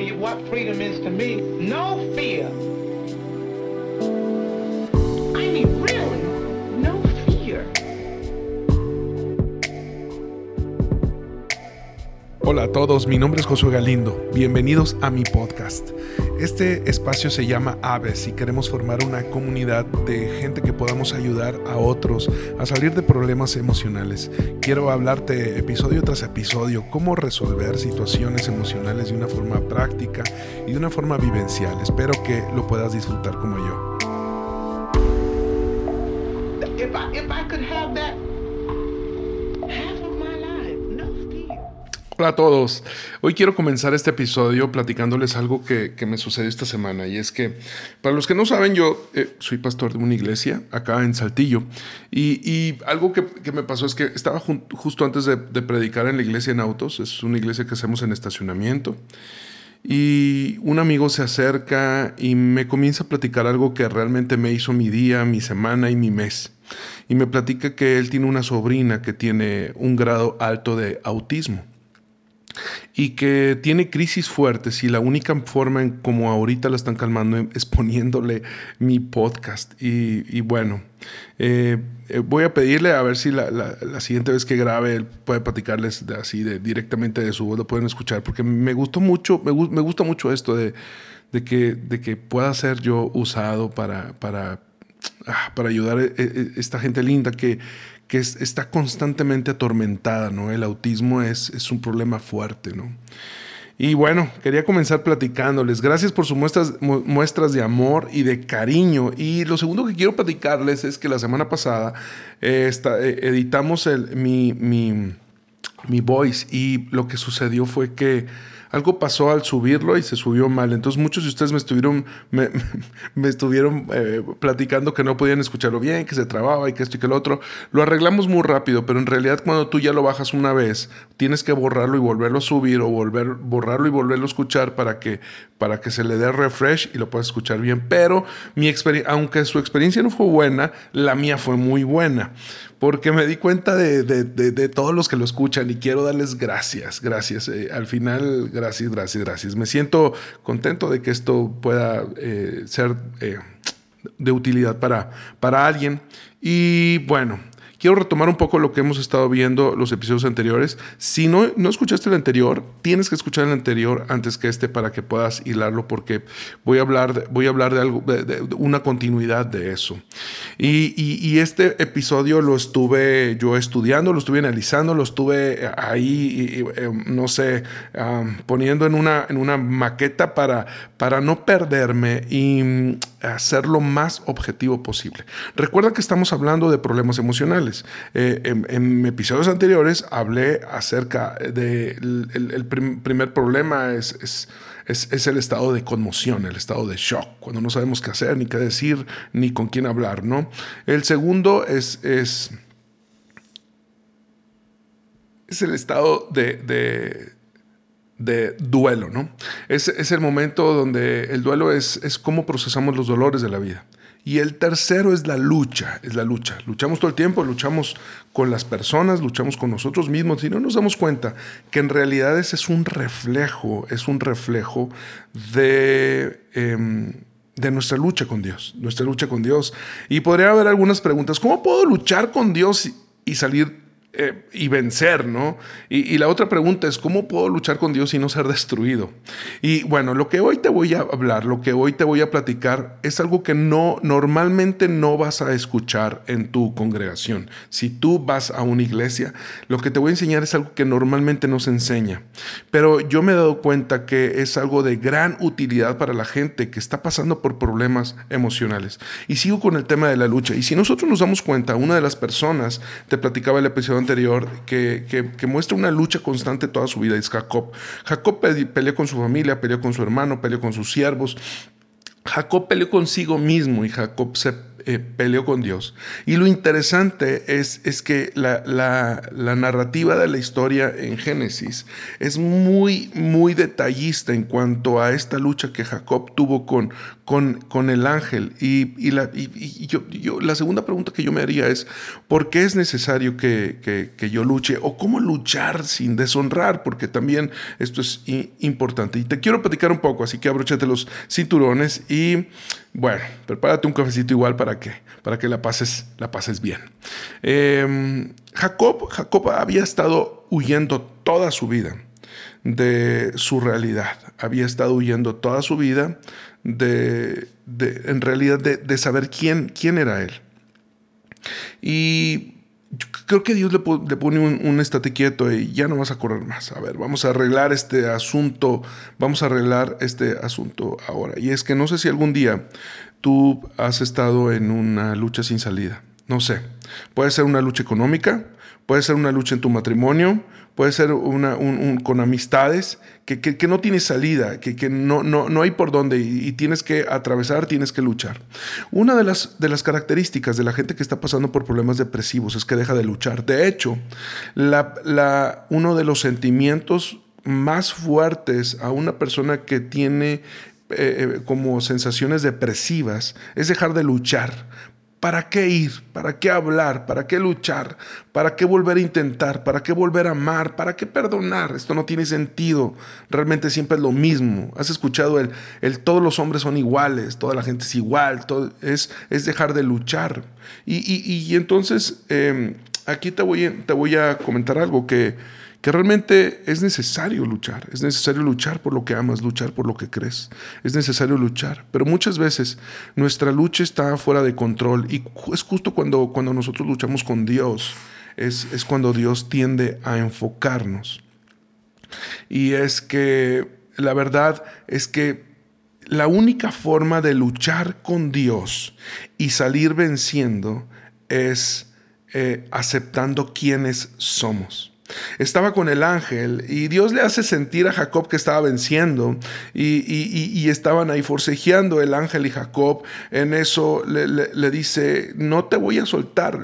tell you what freedom is to me. No fear. Hola a todos, mi nombre es Josué Galindo. Bienvenidos a mi podcast. Este espacio se llama Aves y queremos formar una comunidad de gente que podamos ayudar a otros a salir de problemas emocionales. Quiero hablarte episodio tras episodio cómo resolver situaciones emocionales de una forma práctica y de una forma vivencial. Espero que lo puedas disfrutar como yo. If I, if I Hola a todos. Hoy quiero comenzar este episodio platicándoles algo que, que me sucedió esta semana y es que, para los que no saben, yo eh, soy pastor de una iglesia acá en Saltillo y, y algo que, que, me pasó es que estaba justo antes de, de predicar en la iglesia en autos, es una iglesia que hacemos en estacionamiento y un amigo se acerca y me comienza a platicar algo que realmente me hizo mi día, mi semana y mi mes. Y me platica que él tiene una sobrina que tiene un grado alto de autismo y que tiene crisis fuertes y la única forma en como ahorita la están calmando es poniéndole mi podcast. Y, bueno, eh, eh, voy a pedirle a ver si la, la, siguiente vez que grabe él puede platicarles así de, directamente de su voz, lo pueden escuchar, porque me gustó mucho, me, gusta mucho esto de, de, que, de que pueda ser yo usado para, para, ah, para ayudar a esta gente linda que, que es, está constantemente atormentada, ¿no? El autismo es, es un problema fuerte, ¿no? Y bueno, quería comenzar platicándoles. Gracias por sus muestras, mu muestras de amor y de cariño. Y lo segundo que quiero platicarles es que la semana pasada eh, eh, editamos el, mi, mi, mi voice y lo que sucedió fue que algo pasó al subirlo y se subió mal. Entonces muchos de ustedes me estuvieron, me, estuvieron eh, platicando que no podían escucharlo bien, que se trababa y que esto y que lo otro. Lo arreglamos muy rápido, pero en realidad cuando tú ya lo bajas una vez, tienes que borrarlo y volverlo a subir o volver, borrarlo y volverlo a escuchar para que, para que se le dé refresh y lo puedas escuchar bien. Pero mi experiencia, aunque su experiencia no fue buena, la mía fue muy buena porque me di cuenta de, de, de, todos los que lo escuchan y quiero darles gracias, gracias. Eh, al final, gracias, gracias, gracias. Me siento contento de que esto pueda eh, ser eh, de utilidad para, para alguien. Y bueno, quiero retomar un poco lo que hemos estado viendo los episodios anteriores. Si no, no escuchaste el anterior, tienes que escuchar el anterior antes que este para que puedas hilarlo porque voy a hablar de, voy a hablar de algo, de, de una continuidad de eso. Y, y, y, este episodio lo estuve yo estudiando, lo estuve analizando, lo estuve ahí, no sé, um, poniendo en una, en una maqueta para, para no perderme y hacer lo más objetivo posible. Recuerda que estamos hablando de problemas emocionales. Eh, en, episodios anteriores hablé acerca de el, el prim, primer problema es, es, es, el estado de conmoción, el estado de shock, cuando no sabemos qué hacer, ni qué decir, ni con quién hablar, ¿no? El segundo es, es, es el estado de de duelo, ¿no? Es, es, el momento donde el duelo es, es cómo procesamos los dolores de la vida. Y el tercero es la lucha, es la lucha. Luchamos todo el tiempo, luchamos con las personas, luchamos con nosotros mismos y no nos damos cuenta que en realidad ese es un reflejo, es un reflejo de... Eh, de nuestra lucha con Dios, nuestra lucha con Dios. Y podría haber algunas preguntas, ¿cómo puedo luchar con Dios y salir eh, y vencer, ¿no? Y, la otra pregunta es, ¿cómo puedo luchar con Dios y no ser destruido? Y bueno, lo que hoy te voy a hablar, lo que hoy te voy a platicar, es algo que no, normalmente no vas a escuchar en tu congregación. Si tú vas a una iglesia, lo que te voy a enseñar es algo que normalmente no se enseña. Pero yo me he dado cuenta que es algo de gran utilidad para la gente que está pasando por problemas emocionales. Y sigo con el tema de la lucha. Y si nosotros nos damos cuenta, una de las personas, te platicaba el episodio anterior que, que, que, muestra una lucha constante toda su vida, es Jacob. Jacob peleó con su familia, peleó con su hermano, peleó con sus siervos. Jacob peleó consigo mismo y Jacob se, eh, peleó con Dios. Y lo interesante es, es que la, narrativa de la historia en Génesis es muy, muy detallista en cuanto a esta lucha que Jacob tuvo con, con, con el ángel. Y, la, yo, yo, la segunda pregunta que yo me haría es, ¿por qué es necesario que, que, yo luche? ¿O cómo luchar sin deshonrar? Porque también esto es importante. Y te quiero platicar un poco, así que abróchate los cinturones y bueno, prepárate un cafecito igual para que, para que la, pases, la pases bien. Em, Jacob, Jacob había estado huyendo toda su vida de su realidad. Había estado huyendo toda su vida de, en realidad, de, saber quién, quién era él. Y creo que Dios le, pone un, estate quieto y ya no vas a correr más. A ver, vamos a arreglar este asunto, vamos a arreglar este asunto ahora. Y es que no sé si algún día tú has estado en una lucha sin salida. No sé. Puede ser una lucha económica, puede ser una lucha en tu matrimonio, puede ser una, con amistades, que, que, no tienes salida, que, que no, no, no, hay por dónde y, tienes que atravesar, tienes que luchar. Una de las, de las características de la gente que está pasando por problemas depresivos es que deja de luchar. De hecho, la, la, uno de los sentimientos más fuertes a una persona que tiene eh, eh, como sensaciones depresivas es dejar de luchar, ¿Para qué ir? ¿Para qué hablar? ¿Para qué luchar? ¿Para qué volver a intentar? ¿Para qué volver a amar? ¿Para qué perdonar? Esto no tiene sentido. Realmente siempre es lo mismo. ¿Has escuchado el, el todos los hombres son iguales, toda la gente es igual? Todo, es, es dejar de luchar. Y, entonces em, aquí te voy, te voy a comentar algo que que realmente es necesario luchar, es necesario luchar por lo que amas, luchar por lo que crees, es necesario luchar, pero muchas veces nuestra lucha está fuera de control y es justo cuando, cuando nosotros luchamos con Dios, es, es cuando Dios tiende a enfocarnos. Y es que la verdad es que la única forma de luchar con Dios y salir venciendo es eh, aceptando quiénes somos. Estaba con el ángel y Dios le hace sentir a Jacob que estaba venciendo y, estaban ahí forcejeando el ángel y Jacob. En eso le, dice, no te voy a soltar.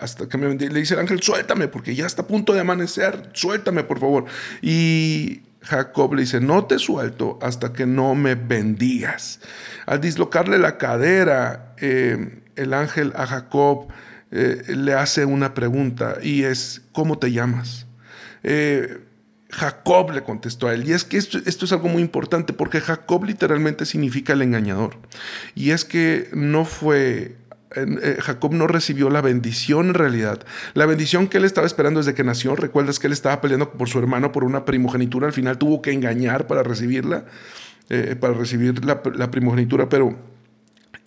hasta que me le dice el ángel, suéltame porque ya está a punto de amanecer, suéltame por favor. Y Jacob le dice, no te suelto hasta que no me bendigas. Al dislocarle la cadera, eh, el ángel a Jacob eh, le hace una pregunta y es, ¿cómo te llamas? Eh, Jacob le contestó a él. Y es que esto, es algo muy importante porque Jacob literalmente significa el engañador. Y es que no fue eh, Jacob no recibió la bendición en realidad. La bendición que él estaba esperando desde que nació. Recuerdas que él estaba peleando por su hermano por una primogenitura. Al final tuvo que engañar para recibirla, para recibir la, la primogenitura. Pero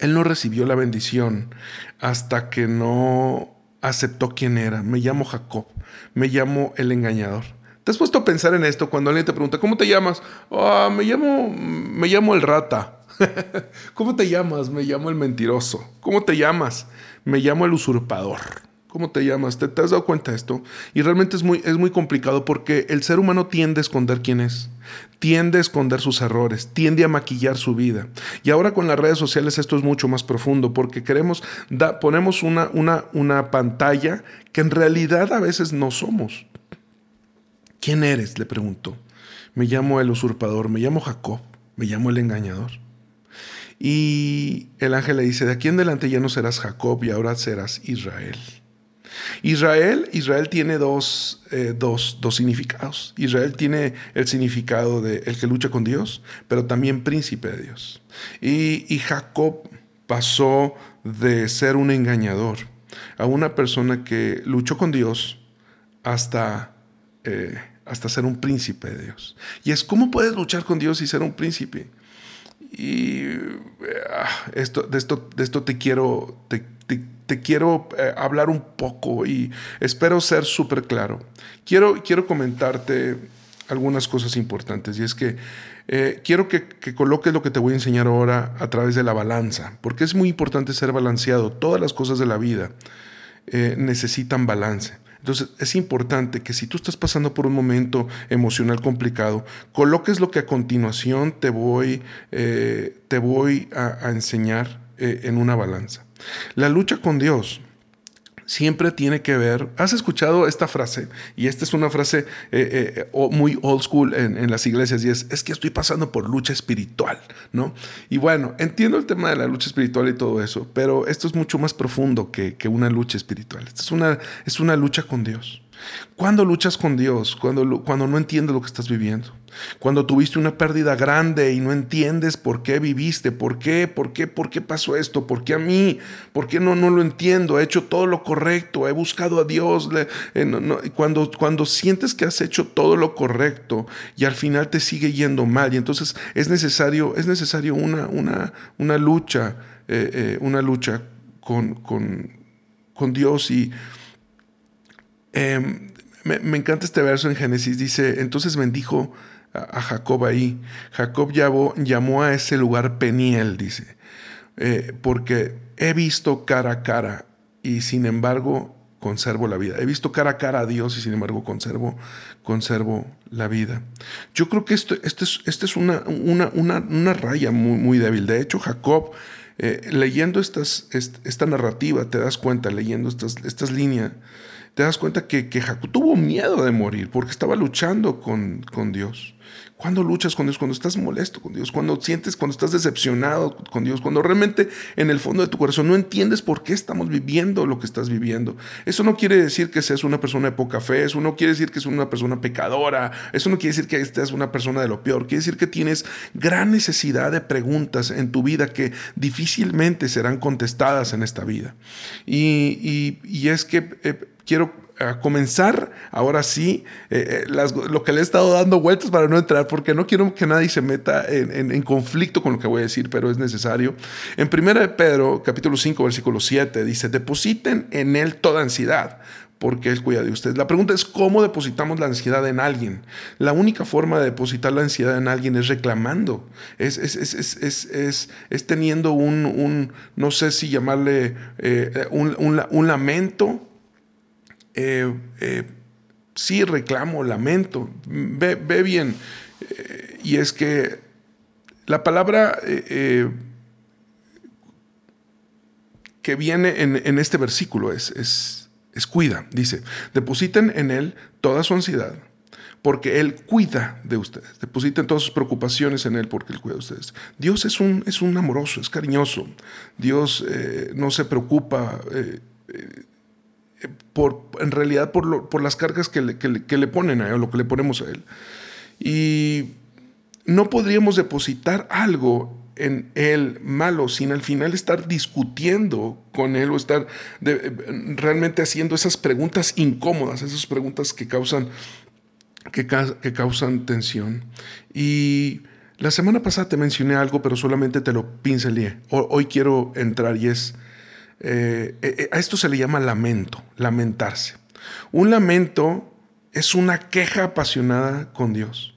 él no recibió la bendición hasta que no aceptó quién era. Me llamo Jacob, me llamo el engañador. ¿Te has puesto a pensar en esto cuando alguien te pregunta, ¿cómo te llamas? Ah, me llamo, me llamo el rata. ¿Cómo te llamas? Me llamo el mentiroso. ¿Cómo te llamas? Me llamo el usurpador. ¿Cómo te llamas? ¿Te, has dado cuenta de esto? Y realmente es muy, es muy complicado porque el ser humano tiende a esconder quién es, tiende a esconder sus errores, tiende a maquillar su vida. Y ahora con las redes sociales esto es mucho más profundo porque queremos, ponemos una, una, una pantalla que en realidad a veces no somos. ¿Quién eres? Le pregunto. Me llamo el usurpador, me llamo Jacob, me llamo el engañador. Y el ángel le dice, de aquí en adelante ya no serás Jacob y ahora serás Israel. Israel, Israel tiene dos, eh, dos, dos, significados. Israel tiene el significado de el que lucha con Dios, pero también príncipe de Dios. Y, Jacob pasó de ser un engañador a una persona que luchó con Dios hasta, eh, hasta ser un príncipe de Dios. Y es, ¿cómo puedes luchar con Dios y ser un príncipe? Y ah, esto, de, esto, de esto te quiero, te, quiero eh, hablar un poco y espero ser súper claro. Quiero, quiero comentarte algunas cosas importantes y es que eh, quiero que, coloques lo que te voy a enseñar ahora a través de la balanza, porque es muy importante ser balanceado. Todas las cosas de la vida eh, necesitan balance. Entonces es importante que si tú estás pasando por un momento emocional complicado, coloques lo que a continuación te voy, te voy a, enseñar en una balanza. La lucha con Dios siempre tiene que ver, has escuchado esta frase, y esta es una frase eh, eh, muy old school en, las iglesias, y es, es que estoy pasando por lucha espiritual, ¿no? Y bueno, entiendo el tema de la lucha espiritual y todo eso, pero esto es mucho más profundo que, que una lucha espiritual, es una, es una lucha con Dios. ¿Cuándo luchas con Dios? Cuando, cuando no entiendes lo que estás viviendo. Cuando tuviste una pérdida grande y no entiendes por qué viviste, por qué, por qué, por qué pasó esto, por qué a mí, por qué no, no lo entiendo, he hecho todo lo correcto, he buscado a Dios. Eh, cuando, cuando sientes que has hecho todo lo correcto y al final te sigue yendo mal y entonces es necesario, es necesario una, una, una lucha, eh, eh, una lucha con, con, con Dios y Em, me, encanta este verso en Génesis, dice, entonces bendijo a, Jacob ahí. Jacob llamó, a ese lugar Peniel, dice, eh, porque he visto cara a cara y sin embargo conservo la vida. He visto cara a cara a Dios y sin embargo conservo, conservo la vida. Yo creo que esto, esto es, es una, una, una, raya muy, muy débil. De hecho, Jacob... Eh, leyendo estas, esta narrativa, te das cuenta, leyendo estas, estas líneas, te das cuenta que, que Jacob tuvo miedo de morir porque estaba luchando con, con Dios. Cuando luchas con Dios, cuando estás molesto con Dios, cuando sientes, cuando estás decepcionado con Dios, cuando realmente en el fondo de tu corazón no entiendes por qué estamos viviendo lo que estás viviendo. Eso no quiere decir que seas una persona de poca fe, eso no quiere decir que seas una persona pecadora, eso no quiere decir que estés una persona de lo peor, quiere decir que tienes gran necesidad de preguntas en tu vida que difícilmente serán contestadas en esta vida. Y, y, es que eh, quiero eh, comenzar ahora sí eh, eh, lo que le he estado dando vueltas para no entrar, porque no quiero que nadie se meta en, conflicto con lo que voy a decir, pero es necesario. En 1 Pedro, capítulo 5, versículo 7, dice, depositen en él toda ansiedad porque Él cuida de ustedes. La pregunta es cómo depositamos la ansiedad en alguien. La única forma de depositar la ansiedad en alguien es reclamando, es, es, teniendo un, no sé si llamarle un lamento eh, eh, sí reclamo, lamento, ve, bien. Eh, y es que la palabra que viene en, este versículo es, es, es, cuida, dice, depositen en Él toda su ansiedad, porque Él cuida de ustedes. Depositen todas sus preocupaciones en Él, porque Él cuida de ustedes. Dios es un, es un amoroso, es cariñoso. Dios no se preocupa por, en realidad por, por las cargas que le, que, le, ponen a él, lo que le ponemos a él. Y no podríamos depositar algo en él malo sin al final estar discutiendo con él o estar realmente haciendo esas preguntas incómodas, esas preguntas que causan, que, que causan tensión. Y la semana pasada te mencioné algo, pero solamente te lo pincelé. Hoy quiero entrar y es eh, eh, a esto se le llama lamento, lamentarse. Un lamento es una queja apasionada con Dios.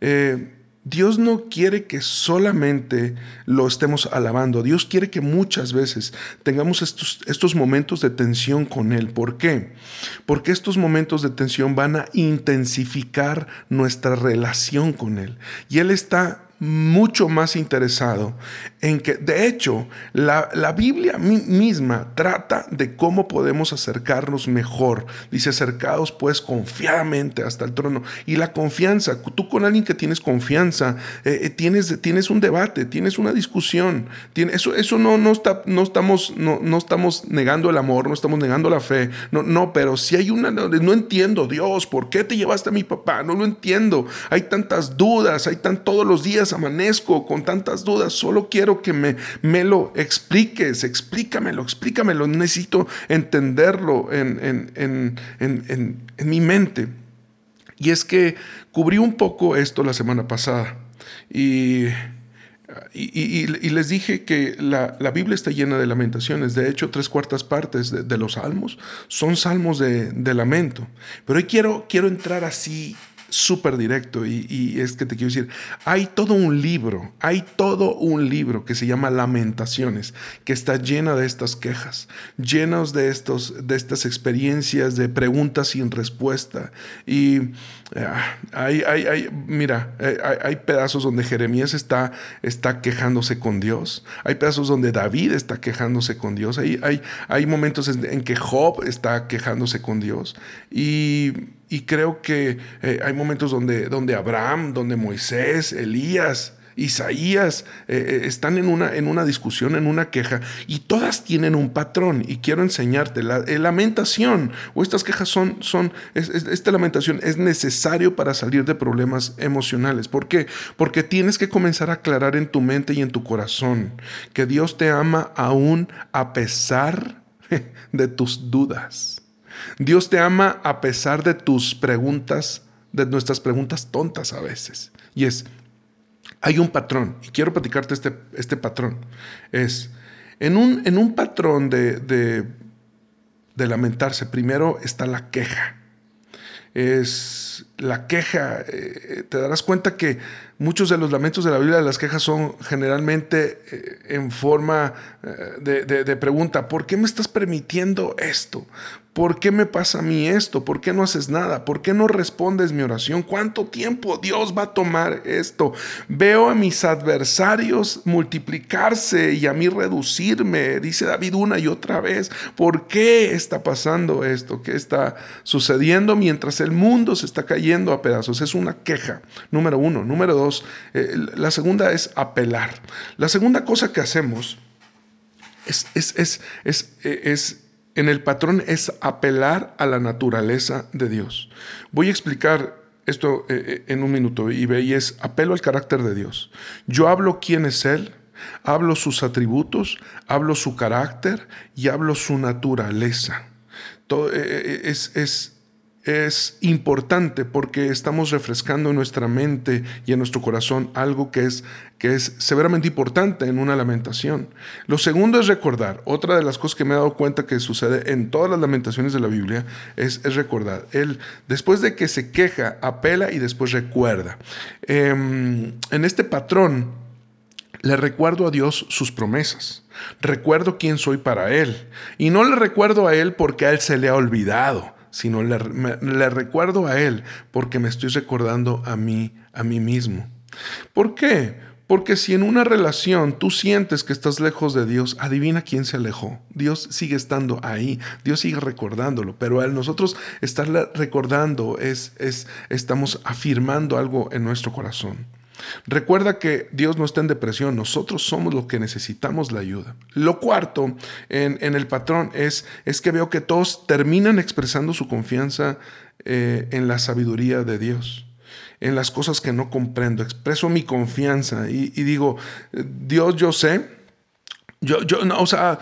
Eh, Dios no quiere que solamente lo estemos alabando. Dios quiere que muchas veces tengamos estos, estos momentos de tensión con Él. ¿Por qué? Porque estos momentos de tensión van a intensificar nuestra relación con Él. Y Él está mucho más interesado en que, de hecho, la, Biblia misma trata de cómo podemos acercarnos mejor. Dice, acercados pues confiadamente hasta el trono. Y la confianza, tú con alguien que tienes confianza, eh, eh, tienes, tienes un debate, tienes una discusión. eso eso no, no, está, no, estamos, no, no estamos negando el amor, no estamos negando la fe. No, no, pero si hay una, no, entiendo, Dios, ¿por qué te llevaste a mi papá? No lo entiendo. Hay tantas dudas, hay tan todos los días amanezco con tantas dudas, solo quiero que me, me lo expliques, explícamelo, explícamelo, necesito entenderlo en, en, mi mente. Y es que cubrí un poco esto la semana pasada y... Y, les dije que la, Biblia está llena de lamentaciones. De hecho, tres cuartas partes de, los salmos son salmos de, lamento. Pero hoy quiero, quiero entrar así súper directo y, es que te quiero decir, hay todo un libro, hay todo un libro que se llama Lamentaciones, que está llena de estas quejas, llenos de, estos, de estas experiencias de preguntas sin respuesta. Y ah, hay, hay, mira, hay, pedazos donde Jeremías está, está quejándose con Dios, hay pedazos donde David está quejándose con Dios, hay, hay, hay momentos en que Job está quejándose con Dios. Y y creo que eh, hay momentos donde, donde Abraham, donde Moisés, Elías, Isaías eh, eh, están en una, en una discusión, en una queja, y todas tienen un patrón. Y quiero enseñarte, la lamentación o estas quejas son, son esta lamentación es necesario para salir de problemas emocionales. ¿Por qué? Porque tienes que comenzar a aclarar en tu mente y en tu corazón que Dios te ama aún a pesar de tus dudas. Dios te ama a pesar de tus preguntas, de nuestras preguntas tontas a veces. Y es, hay un patrón, y quiero platicarte este, este patrón. Es, en un, en un patrón de, de, lamentarse, primero está la queja. Es la queja. Eh, te darás cuenta que muchos de los lamentos de la Biblia, de las quejas, son generalmente eh, en forma eh, de, de, pregunta, ¿por qué me estás permitiendo esto? ¿Por qué me pasa a mí esto? ¿Por qué no haces nada? ¿Por qué no respondes mi oración? ¿Cuánto tiempo Dios va a tomar esto? Veo a mis adversarios multiplicarse y a mí reducirme, dice David una y otra vez. ¿Por qué está pasando esto? ¿Qué está sucediendo mientras el mundo se está cayendo a pedazos? Es una queja, número uno. Número dos, eh, la segunda es apelar. La segunda cosa que hacemos es, es, es, es, es en el patrón es apelar a la naturaleza de Dios. Voy a explicar esto eh, eh, en un minuto y veis, apelo al carácter de Dios. Yo hablo quién es Él, hablo sus atributos, hablo su carácter y hablo su naturaleza. Todo, eh, es, es es importante porque estamos refrescando en nuestra mente y en nuestro corazón algo que es, que es severamente importante en una lamentación. Lo segundo es recordar. Otra de las cosas que me he dado cuenta que sucede en todas las lamentaciones de la Biblia es, recordar. Él, después de que se queja, apela y después recuerda. Em, en este patrón, le recuerdo a Dios sus promesas. Recuerdo quién soy para Él. Y no le recuerdo a Él porque a Él se le ha olvidado sino le, recuerdo a Él porque me estoy recordando a mí, a mí mismo. ¿Por qué? Porque si en una relación tú sientes que estás lejos de Dios, adivina quién se alejó. Dios sigue estando ahí, Dios sigue recordándolo, pero al nosotros estarle recordando es, es, estamos afirmando algo en nuestro corazón. Recuerda que Dios no está en depresión, nosotros somos los que necesitamos la ayuda. Lo cuarto en, el patrón es, es, que veo que todos terminan expresando su confianza eh, en la sabiduría de Dios en las cosas que no comprendo, expreso mi confianza y, y digo, Dios yo sé, yo, yo, no, o sea,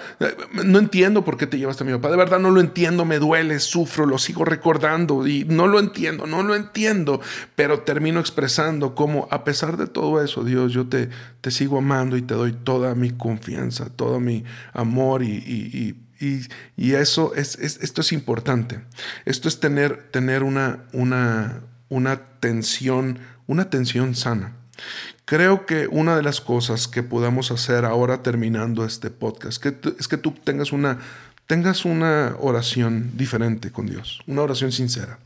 no entiendo por qué te llevaste a mi papá. De verdad no lo entiendo, me duele, sufro, lo sigo recordando y no lo entiendo, no lo entiendo. Pero termino expresando cómo, a pesar de todo eso, Dios, yo te, te sigo amando y te doy toda mi confianza, todo mi amor y, y, y, y eso es, es, esto es importante. Esto es tener, tener una, una, una tensión, una tensión sana. Creo que una de las cosas que podamos hacer ahora terminando este podcast es que tú tengas una, tengas una oración diferente con Dios, una oración sincera.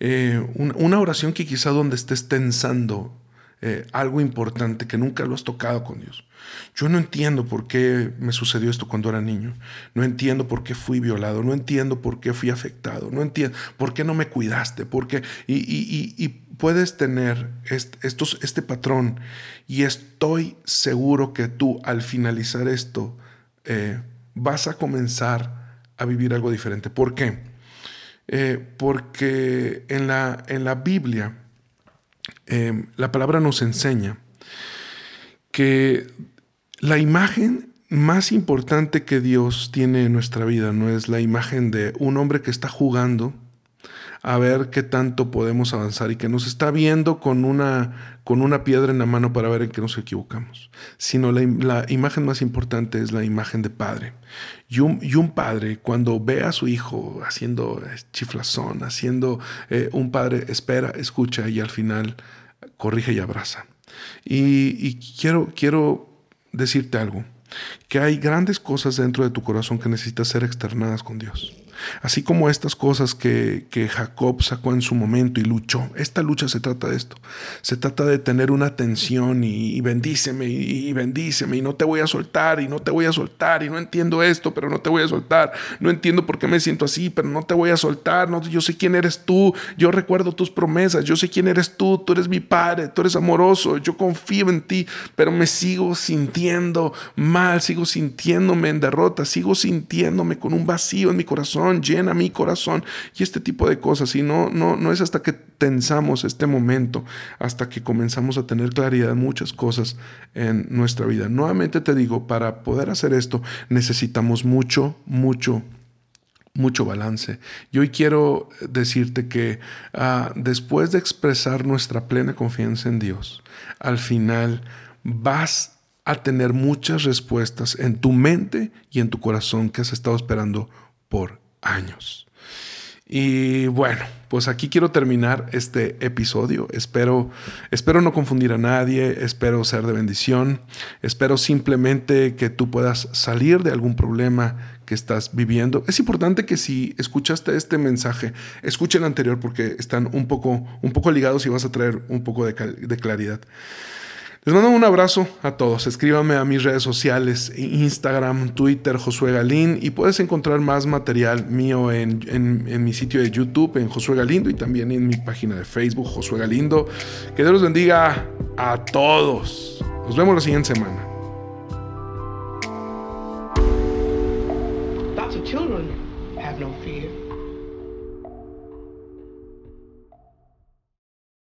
Eh, una oración que quizá donde estés tensando eh, algo importante que nunca lo has tocado con Dios. Yo no entiendo por qué me sucedió esto cuando era niño. No entiendo por qué fui violado. No entiendo por qué fui afectado. No entiendo por qué no me cuidaste. Por qué, y, y, y, puedes tener este patrón y estoy seguro que tú al finalizar esto eh, vas a comenzar a vivir algo diferente. ¿Por qué? Eh, porque en la, Biblia eh, la palabra nos enseña que la imagen más importante que Dios tiene en nuestra vida no es la imagen de un hombre que está jugando a ver qué tanto podemos avanzar y que nos está viendo con una, con una piedra en la mano para ver en qué nos equivocamos, sino la, imagen más importante es la imagen de padre. Y un, padre, cuando ve a su hijo haciendo chiflazón, haciendo eh, un padre, espera, escucha y al final corrige y abraza. Y, y quiero, quiero decirte algo, que hay grandes cosas dentro de tu corazón que necesitas ser externadas con Dios. Así como estas cosas que, Jacob sacó en su momento y luchó. Esta lucha se trata de esto. Se trata de tener una tensión y, bendíceme y, bendíceme y no te voy a soltar y no te voy a soltar y no entiendo esto, pero no te voy a soltar. No entiendo por qué me siento así, pero no te voy a soltar. Yo sé quién eres tú. Yo recuerdo tus promesas. Yo sé quién eres tú. Tú eres mi padre. Tú eres amoroso. Yo confío en ti, pero me sigo sintiendo mal. Sigo sintiéndome en derrota. Sigo sintiéndome con un vacío en mi corazón llena mi corazón y este tipo de cosas. Y no, no, no es hasta que tensamos este momento, hasta que comenzamos a tener claridad muchas cosas en nuestra vida. Nuevamente te digo, para poder hacer esto necesitamos mucho, mucho mucho balance. Y hoy quiero decirte que ah, después de expresar nuestra plena confianza en Dios, al final vas a tener muchas respuestas en tu mente y en tu corazón que has estado esperando por años. Y bueno, pues aquí quiero terminar este episodio. Espero, espero no confundir a nadie, espero ser de bendición, espero simplemente que tú puedas salir de algún problema que estás viviendo. Es importante que si escuchaste este mensaje, escuche el anterior porque están un poco, un poco ligados y vas a traer un poco de, de claridad. Les mando un abrazo a todos. Escríbame a mis redes sociales, Instagram, Twitter, Josué Galín, y puedes encontrar más material mío en, mi sitio de YouTube, en Josué Galindo, y también en mi página de Facebook, Josué Galindo. Que Dios los bendiga a todos. Nos vemos la siguiente semana.